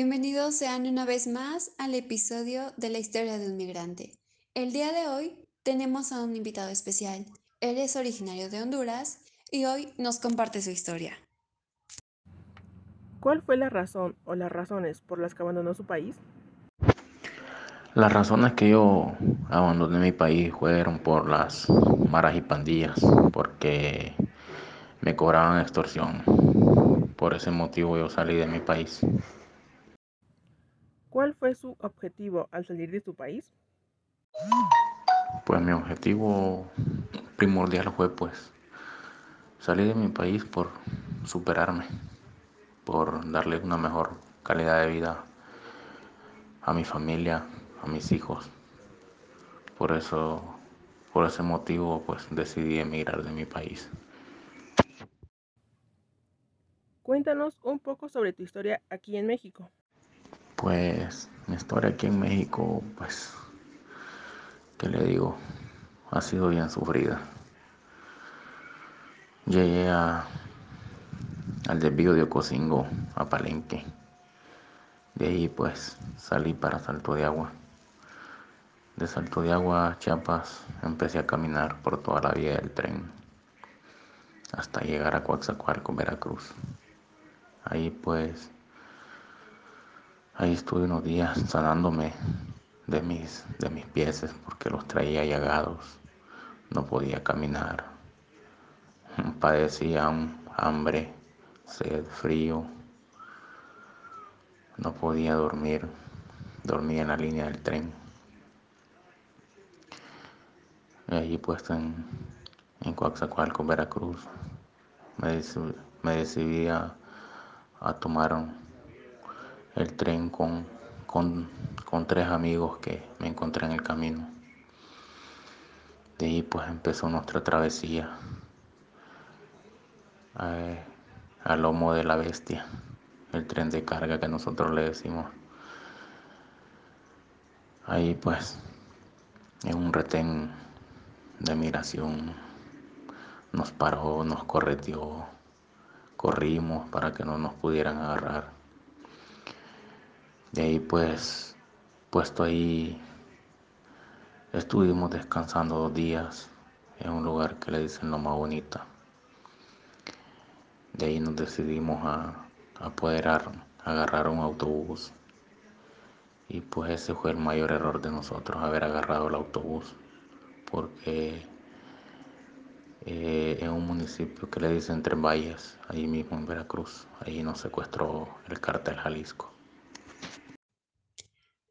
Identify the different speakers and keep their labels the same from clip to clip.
Speaker 1: Bienvenidos sean una vez más al episodio de la historia de un migrante. El día de hoy tenemos a un invitado especial. Él es originario de Honduras y hoy nos comparte su historia.
Speaker 2: ¿Cuál fue la razón o las razones por las que abandonó su país?
Speaker 3: Las razones que yo abandoné mi país fueron por las maras y pandillas, porque me cobraban extorsión. Por ese motivo yo salí de mi país.
Speaker 2: ¿Cuál fue su objetivo al salir de su país?
Speaker 3: Pues mi objetivo primordial fue pues salir de mi país por superarme, por darle una mejor calidad de vida a mi familia, a mis hijos. Por eso, por ese motivo, pues decidí emigrar de mi país.
Speaker 2: Cuéntanos un poco sobre tu historia aquí en México.
Speaker 3: Pues mi historia aquí en México, pues, ¿qué le digo? Ha sido bien sufrida. Llegué a, al desvío de Ocosingo, a Palenque. De ahí pues salí para Salto de Agua. De Salto de Agua a Chiapas empecé a caminar por toda la vía del tren hasta llegar a Coaxacualco, Veracruz. Ahí pues, ahí estuve unos días sanándome de mis, de mis pies porque los traía llagados. No podía caminar. Padecía hambre, sed, frío. No podía dormir. Dormía en la línea del tren. Y allí puesto en, en Coaxacualco, Veracruz, me, me decidí a, a, tomar el tren con, con, con, tres amigos que me encontré en el camino. De ahí pues empezó nuestra travesía eh, al lomo de la bestia, el tren de carga que nosotros le decimos. Ahí pues en un retén de migración nos paró, nos correteó, corrimos para que no nos pudieran agarrar. De ahí pues, puesto ahí, estuvimos descansando dos días en un lugar que le dicen Loma Bonita. De ahí nos decidimos a, a poder agarrar un autobús. Y pues ese fue el mayor error de nosotros, haber agarrado el autobús porque eh, en un municipio que le dicen Tres Valles, ahí mismo en Veracruz, ahí nos secuestró el cártel Jalisco.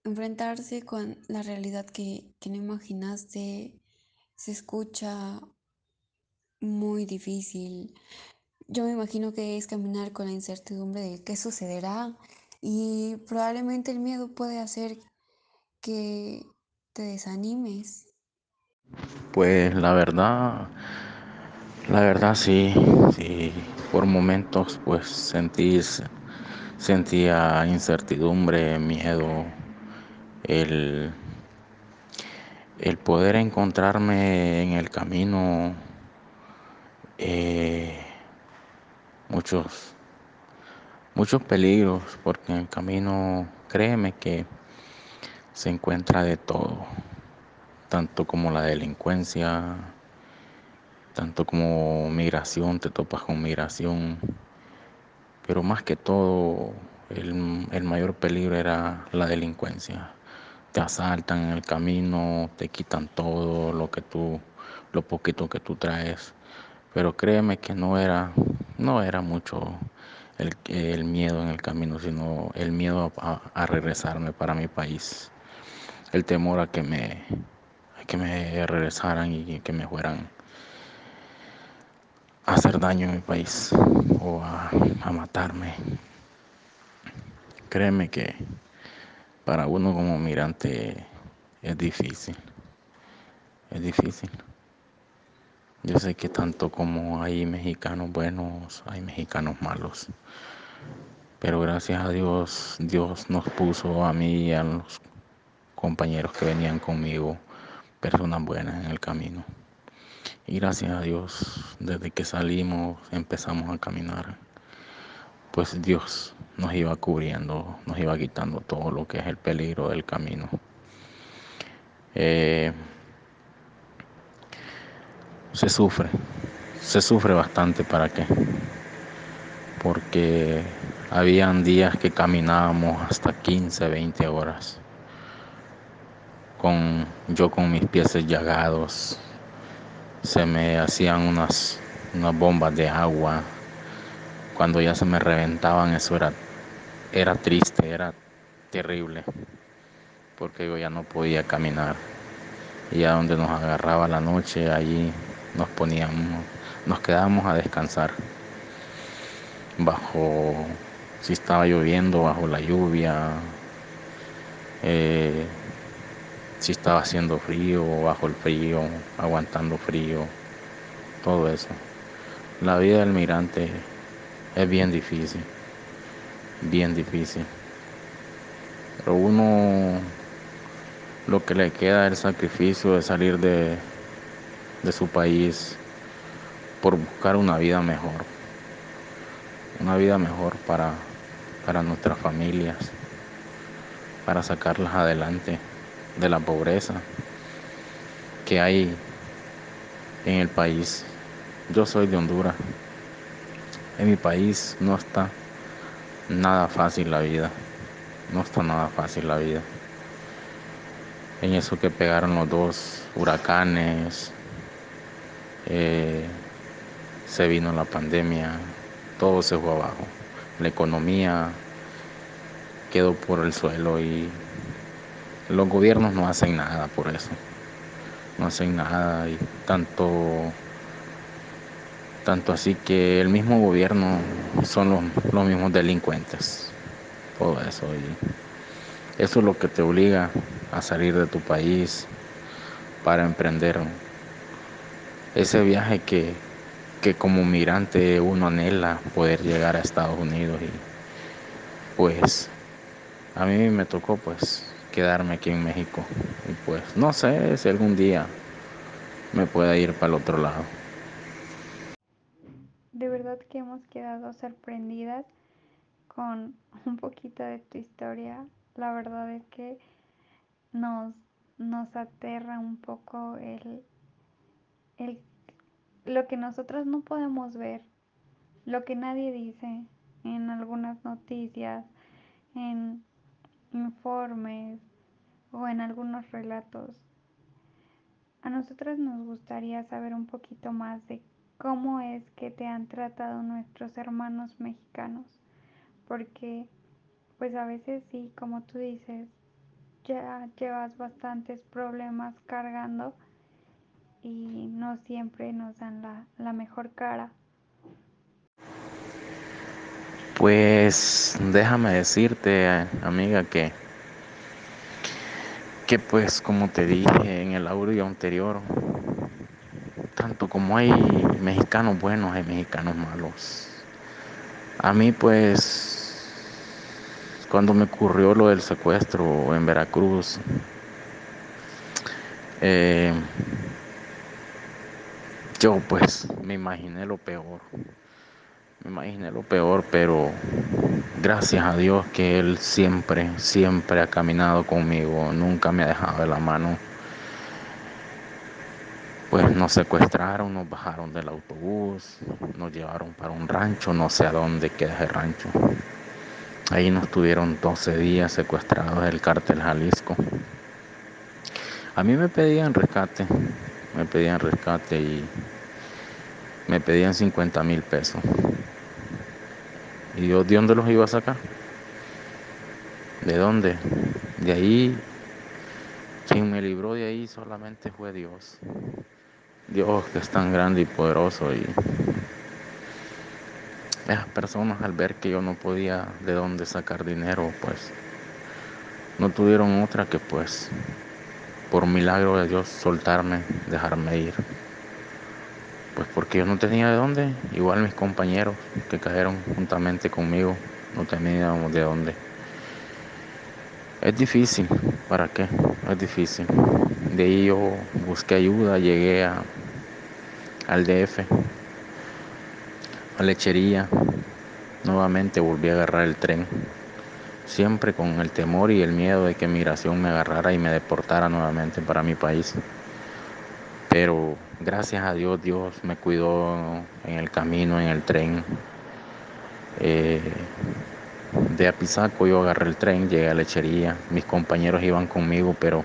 Speaker 1: Enfrentarse con la realidad que, no imaginaste se escucha muy difícil. Yo me imagino que es caminar con la incertidumbre de qué sucederá y probablemente el miedo puede hacer que te desanimes.
Speaker 3: Pues la verdad, la verdad sí, sí, por momentos pues sentí, sentía incertidumbre, miedo, el, el poder encontrarme en el camino eh, muchos, muchos peligros, porque en el camino, créeme que se encuentra de todo tanto como la delincuencia, tanto como migración, te topas con migración, pero más que todo el, el, mayor peligro era la delincuencia. Te asaltan en el camino, te quitan todo lo que tú, lo poquito que tú traes. Pero créeme que no era, no era mucho el, miedo en el camino, sino el miedo a, a regresarme para mi país. El temor a que me, que me regresaran y que me fueran a hacer daño en mi país o a, a matarme. Créeme que para uno como migrante es difícil, es difícil. Yo sé que tanto como hay mexicanos buenos, hay mexicanos malos. Pero gracias a Dios, Dios nos puso a mí y a los compañeros que venían conmigo personas buenas en el camino. Y gracias a Dios, desde que salimos empezamos a caminar pues Dios nos iba cubriendo, nos iba quitando todo lo que es el peligro del camino. Eh, se sufre, se sufre bastante para qué, porque habían días que caminábamos hasta 15, 20 horas, con yo con mis pies llagados, se me hacían unas, unas bombas de agua, cuando ya se me reventaban, eso era, era triste, era terrible, porque yo ya no podía caminar. Y a donde nos agarraba la noche, allí nos poníamos, nos quedábamos a descansar. Bajo, si estaba lloviendo, bajo la lluvia, eh, si estaba haciendo frío, bajo el frío, aguantando frío, todo eso. La vida del migrante es bien difícil, bien difícil. Pero uno lo que le queda es el sacrificio de salir de, de su país por buscar una vida mejor, una vida mejor para, para nuestras familias, para sacarlas adelante de la pobreza que hay en el país. Yo soy de Honduras en mi país no está nada fácil la vida. No está nada fácil la vida. En eso que pegaron los dos huracanes, eh, se vino la pandemia, todo se fue abajo. La economía quedó por el suelo y los gobiernos no hacen nada por eso. No hacen nada y tanto tanto así que el mismo gobierno son los, mismos delincuentes. Todo eso. Y eso es lo que te obliga a salir de tu país para emprender ese viaje que, que como migrante uno anhela poder llegar a Estados Unidos y pues a mí me tocó pues quedarme aquí en México y pues no sé si algún día me pueda ir para el otro lado
Speaker 4: que hemos quedado sorprendidas con un poquito de tu historia. La verdad es que nos, nos aterra un poco el, el, lo que nosotros no podemos ver, lo que nadie dice en algunas noticias, en informes o en algunos relatos. A nosotros nos gustaría saber un poquito más de cómo es que te han tratado nuestros hermanos mexicanos, porque pues a veces sí, como tú dices, ya llevas bastantes problemas cargando y no siempre nos dan la, la mejor cara.
Speaker 3: Pues déjame decirte, amiga, que que pues como te dije en el audio anterior, tanto como hay mexicanos buenos, hay mexicanos malos. A mí pues, cuando me ocurrió lo del secuestro en Veracruz, eh, yo pues me imaginé lo peor. Me imaginé lo peor, pero gracias a Dios que Él siempre, siempre ha caminado conmigo, nunca me ha dejado de la mano pues nos secuestraron, nos bajaron del autobús, nos llevaron para un rancho, no sé a dónde queda ese rancho. Ahí nos tuvieron 12 días secuestrados del cártel Jalisco. A mí me pedían rescate, me pedían rescate y me pedían 50 mil pesos. ¿Y yo de dónde los iba a sacar? ¿De dónde? De ahí, quien me libró de ahí solamente fue Dios. Dios que es tan grande y poderoso y esas personas al ver que yo no podía de dónde sacar dinero, pues no tuvieron otra que pues por milagro de Dios soltarme, dejarme ir. Pues porque yo no tenía de dónde, igual mis compañeros que cayeron juntamente conmigo, no teníamos de dónde. Es difícil, ¿para qué? Es difícil. De ahí yo busqué ayuda, llegué a, al DF, a lechería, nuevamente volví a agarrar el tren, siempre con el temor y el miedo de que migración me agarrara y me deportara nuevamente para mi país. Pero gracias a Dios, Dios me cuidó en el camino, en el tren. Eh, de Apizaco yo agarré el tren, llegué a Lechería, mis compañeros iban conmigo, pero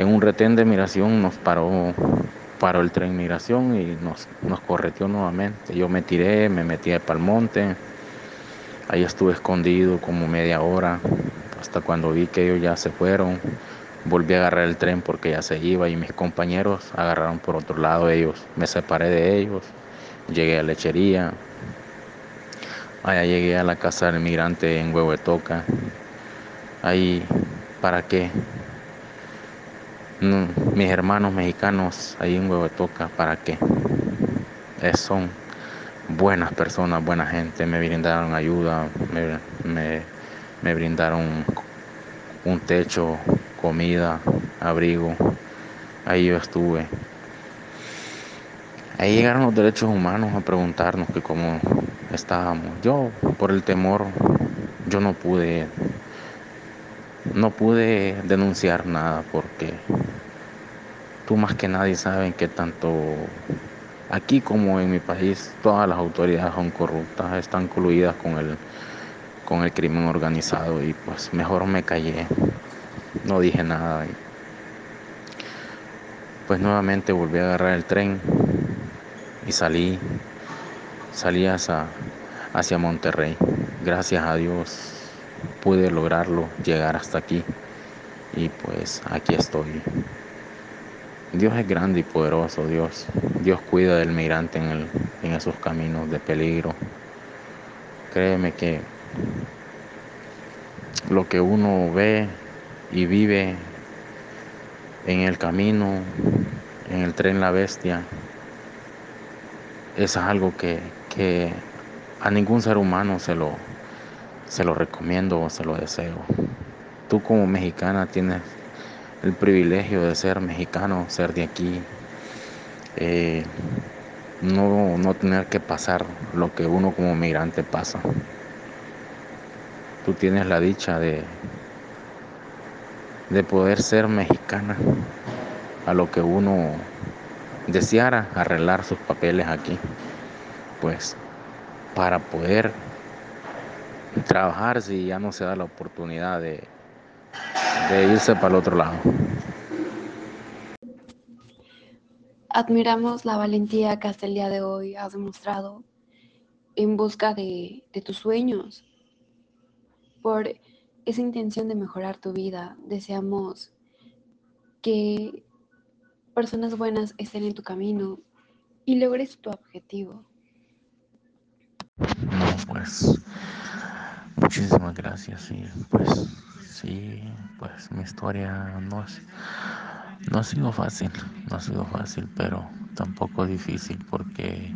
Speaker 3: en un retén de migración nos paró, paró el tren migración y nos, nos correteó nuevamente. Yo me tiré, me metí para el monte, ahí estuve escondido como media hora, hasta cuando vi que ellos ya se fueron, volví a agarrar el tren porque ya se iba y mis compañeros agarraron por otro lado ellos, me separé de ellos, llegué a Lechería, allá llegué a la casa del migrante en Huehuetoca, ahí, ¿para qué? Mis hermanos mexicanos ahí en Huehuetoca, ¿para qué? son buenas personas, buena gente, me brindaron ayuda, me, me brindaron un techo, comida, abrigo, ahí yo estuve. Ahí llegaron los derechos humanos a preguntarnos que cómo estábamos. Yo, por el temor, yo no pude, no pude denunciar nada porque tú más que nadie saben que tanto aquí como en mi país todas las autoridades son corruptas, están coluidas con el, con el crimen organizado y pues mejor me callé, no dije nada. pues nuevamente volví a agarrar el tren y salí, salí hacia, hacia Monterrey. Gracias a Dios pude lograrlo, llegar hasta aquí y pues aquí estoy. Dios es grande y poderoso, Dios. Dios cuida del migrante en, el, en esos caminos de peligro. Créeme que lo que uno ve y vive en el camino, en el tren La Bestia, es algo que, que a ningún ser humano se lo, se lo recomiendo o se lo deseo. Tú como mexicana tienes el privilegio de ser mexicano, ser de aquí, eh, no, no tener que pasar lo que uno como migrante pasa. Tú tienes la dicha de, de poder ser mexicana a lo que uno deseara arreglar sus papeles aquí, pues para poder trabajar si ya no se da la oportunidad de, de irse para el otro lado.
Speaker 1: Admiramos la valentía que hasta el día de hoy has demostrado en busca de, de tus sueños, por esa intención de mejorar tu vida. Deseamos que personas buenas estén en tu camino y logres tu objetivo.
Speaker 3: No, pues muchísimas gracias y pues Sí, pues mi historia no, es, no ha sido fácil, no ha sido fácil, pero tampoco difícil porque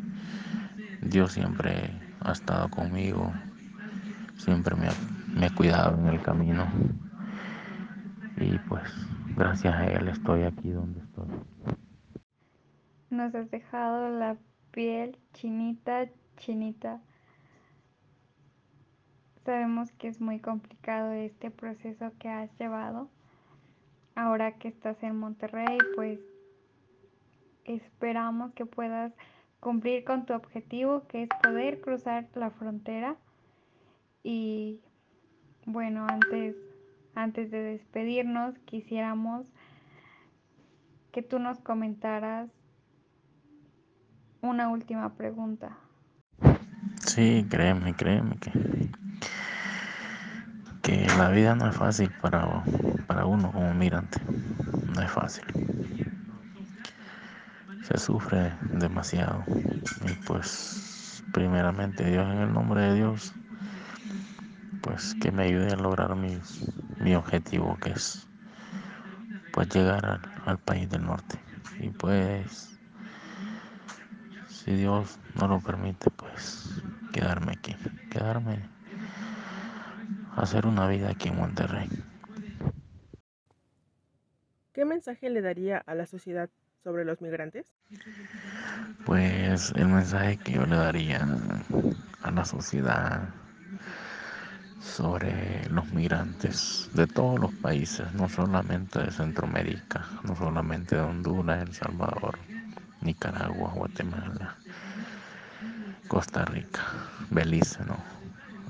Speaker 3: Dios siempre ha estado conmigo, siempre me ha, me ha cuidado en el camino y pues gracias a Él estoy aquí donde estoy.
Speaker 4: Nos has dejado la piel chinita, chinita. Sabemos que es muy complicado este proceso que has llevado. Ahora que estás en Monterrey, pues esperamos que puedas cumplir con tu objetivo, que es poder cruzar la frontera. Y bueno, antes, antes de despedirnos, quisiéramos que tú nos comentaras una última pregunta.
Speaker 3: Sí, créeme, créeme que que la vida no es fácil para, para uno como migrante, no es fácil. Se sufre demasiado. Y pues primeramente Dios en el nombre de Dios, pues que me ayude a lograr mi, mi objetivo que es pues llegar al, al país del norte. Y pues si Dios no lo permite pues quedarme aquí, quedarme hacer una vida aquí en Monterrey.
Speaker 2: ¿Qué mensaje le daría a la sociedad sobre los migrantes?
Speaker 3: Pues el mensaje que yo le daría a la sociedad, sobre los migrantes de todos los países, no solamente de Centroamérica, no solamente de Honduras, El Salvador, Nicaragua, Guatemala, Costa Rica, Belice, no.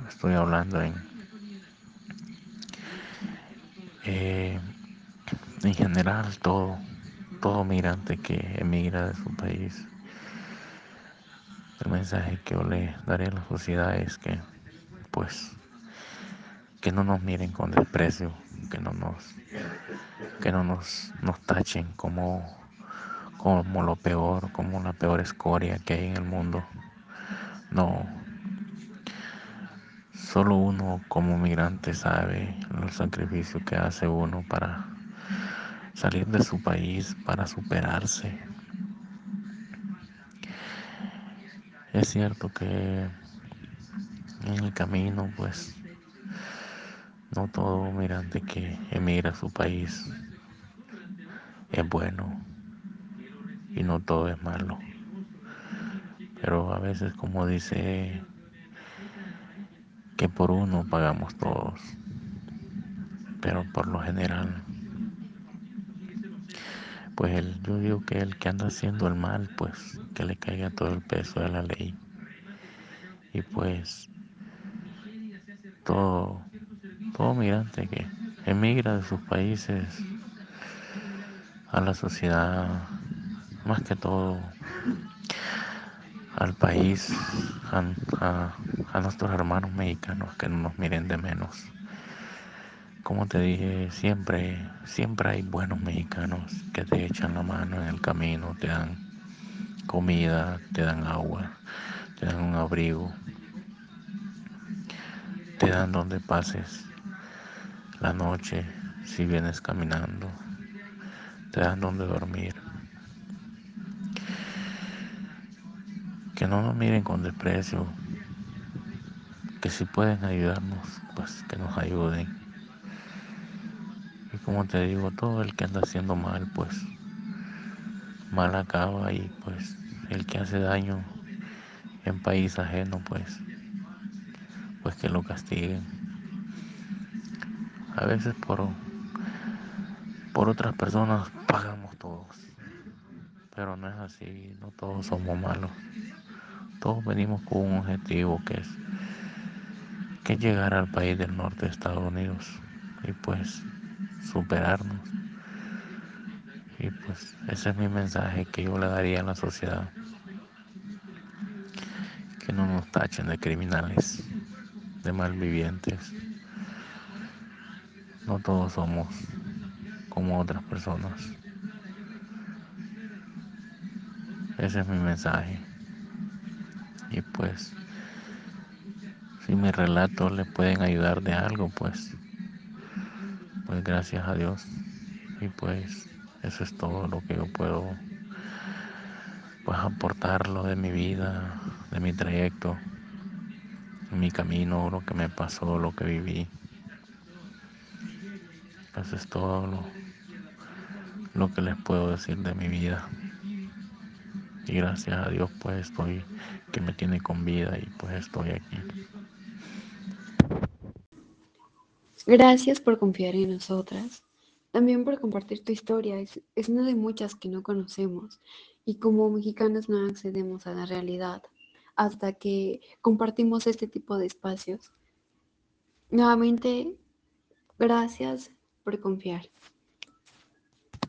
Speaker 3: Estoy hablando en, eh, en general todo, todo migrante que emigra de su país. El mensaje que yo le daré a la sociedad es que, pues, que no nos miren con desprecio, que no nos, que no nos, nos tachen como, como lo peor, como la peor escoria que hay en el mundo. No, solo uno como migrante sabe el sacrificio que hace uno para salir de su país, para superarse. Es cierto que en el camino, pues, no todo migrante que emigra a su país es bueno y no todo es malo. Pero a veces, como dice, por uno pagamos todos. Pero por lo general, pues el, yo digo que el que anda haciendo el mal, pues que le caiga todo el peso de la ley. Y pues todo, todo migrante que emigra de sus países a la sociedad, más que todo al país, a, nuestros hermanos mexicanos que no nos miren de menos. Como te dije, siempre, siempre hay buenos mexicanos que te echan la mano en el camino, te dan comida, te dan agua, te dan un abrigo, te dan donde pases la noche si vienes caminando, te dan donde dormir. Que no nos miren con desprecio, que si pueden ayudarnos, pues que nos ayuden. Y como te digo, todo el que anda haciendo mal, pues mal acaba y pues el que hace daño en país ajeno, pues pues que lo castiguen. A veces por por otras personas pagamos todos. Pero no es así, no todos somos malos. Todos venimos con un objetivo que es que llegar al país del norte de Estados Unidos y pues superarnos. Y pues ese es mi mensaje que yo le daría a la sociedad. Que no nos tachen de criminales, de malvivientes. No todos somos como otras personas. Ese es mi mensaje. Y pues, si mi relato le pueden ayudar de algo, pues, pues gracias a Dios. Y pues, eso es todo lo que yo puedo pues aportarlo de mi vida, de mi trayecto, mi camino, lo que me pasó, lo que viví. Eso es todo lo, lo que les puedo decir de mi vida. Y gracias a Dios pues estoy, que me tiene con vida y pues estoy aquí.
Speaker 1: Gracias por confiar en nosotras. También por compartir tu historia. Es, es una de muchas que no conocemos. Y como mexicanos no accedemos a la realidad hasta que compartimos este tipo de espacios. Nuevamente, gracias por confiar.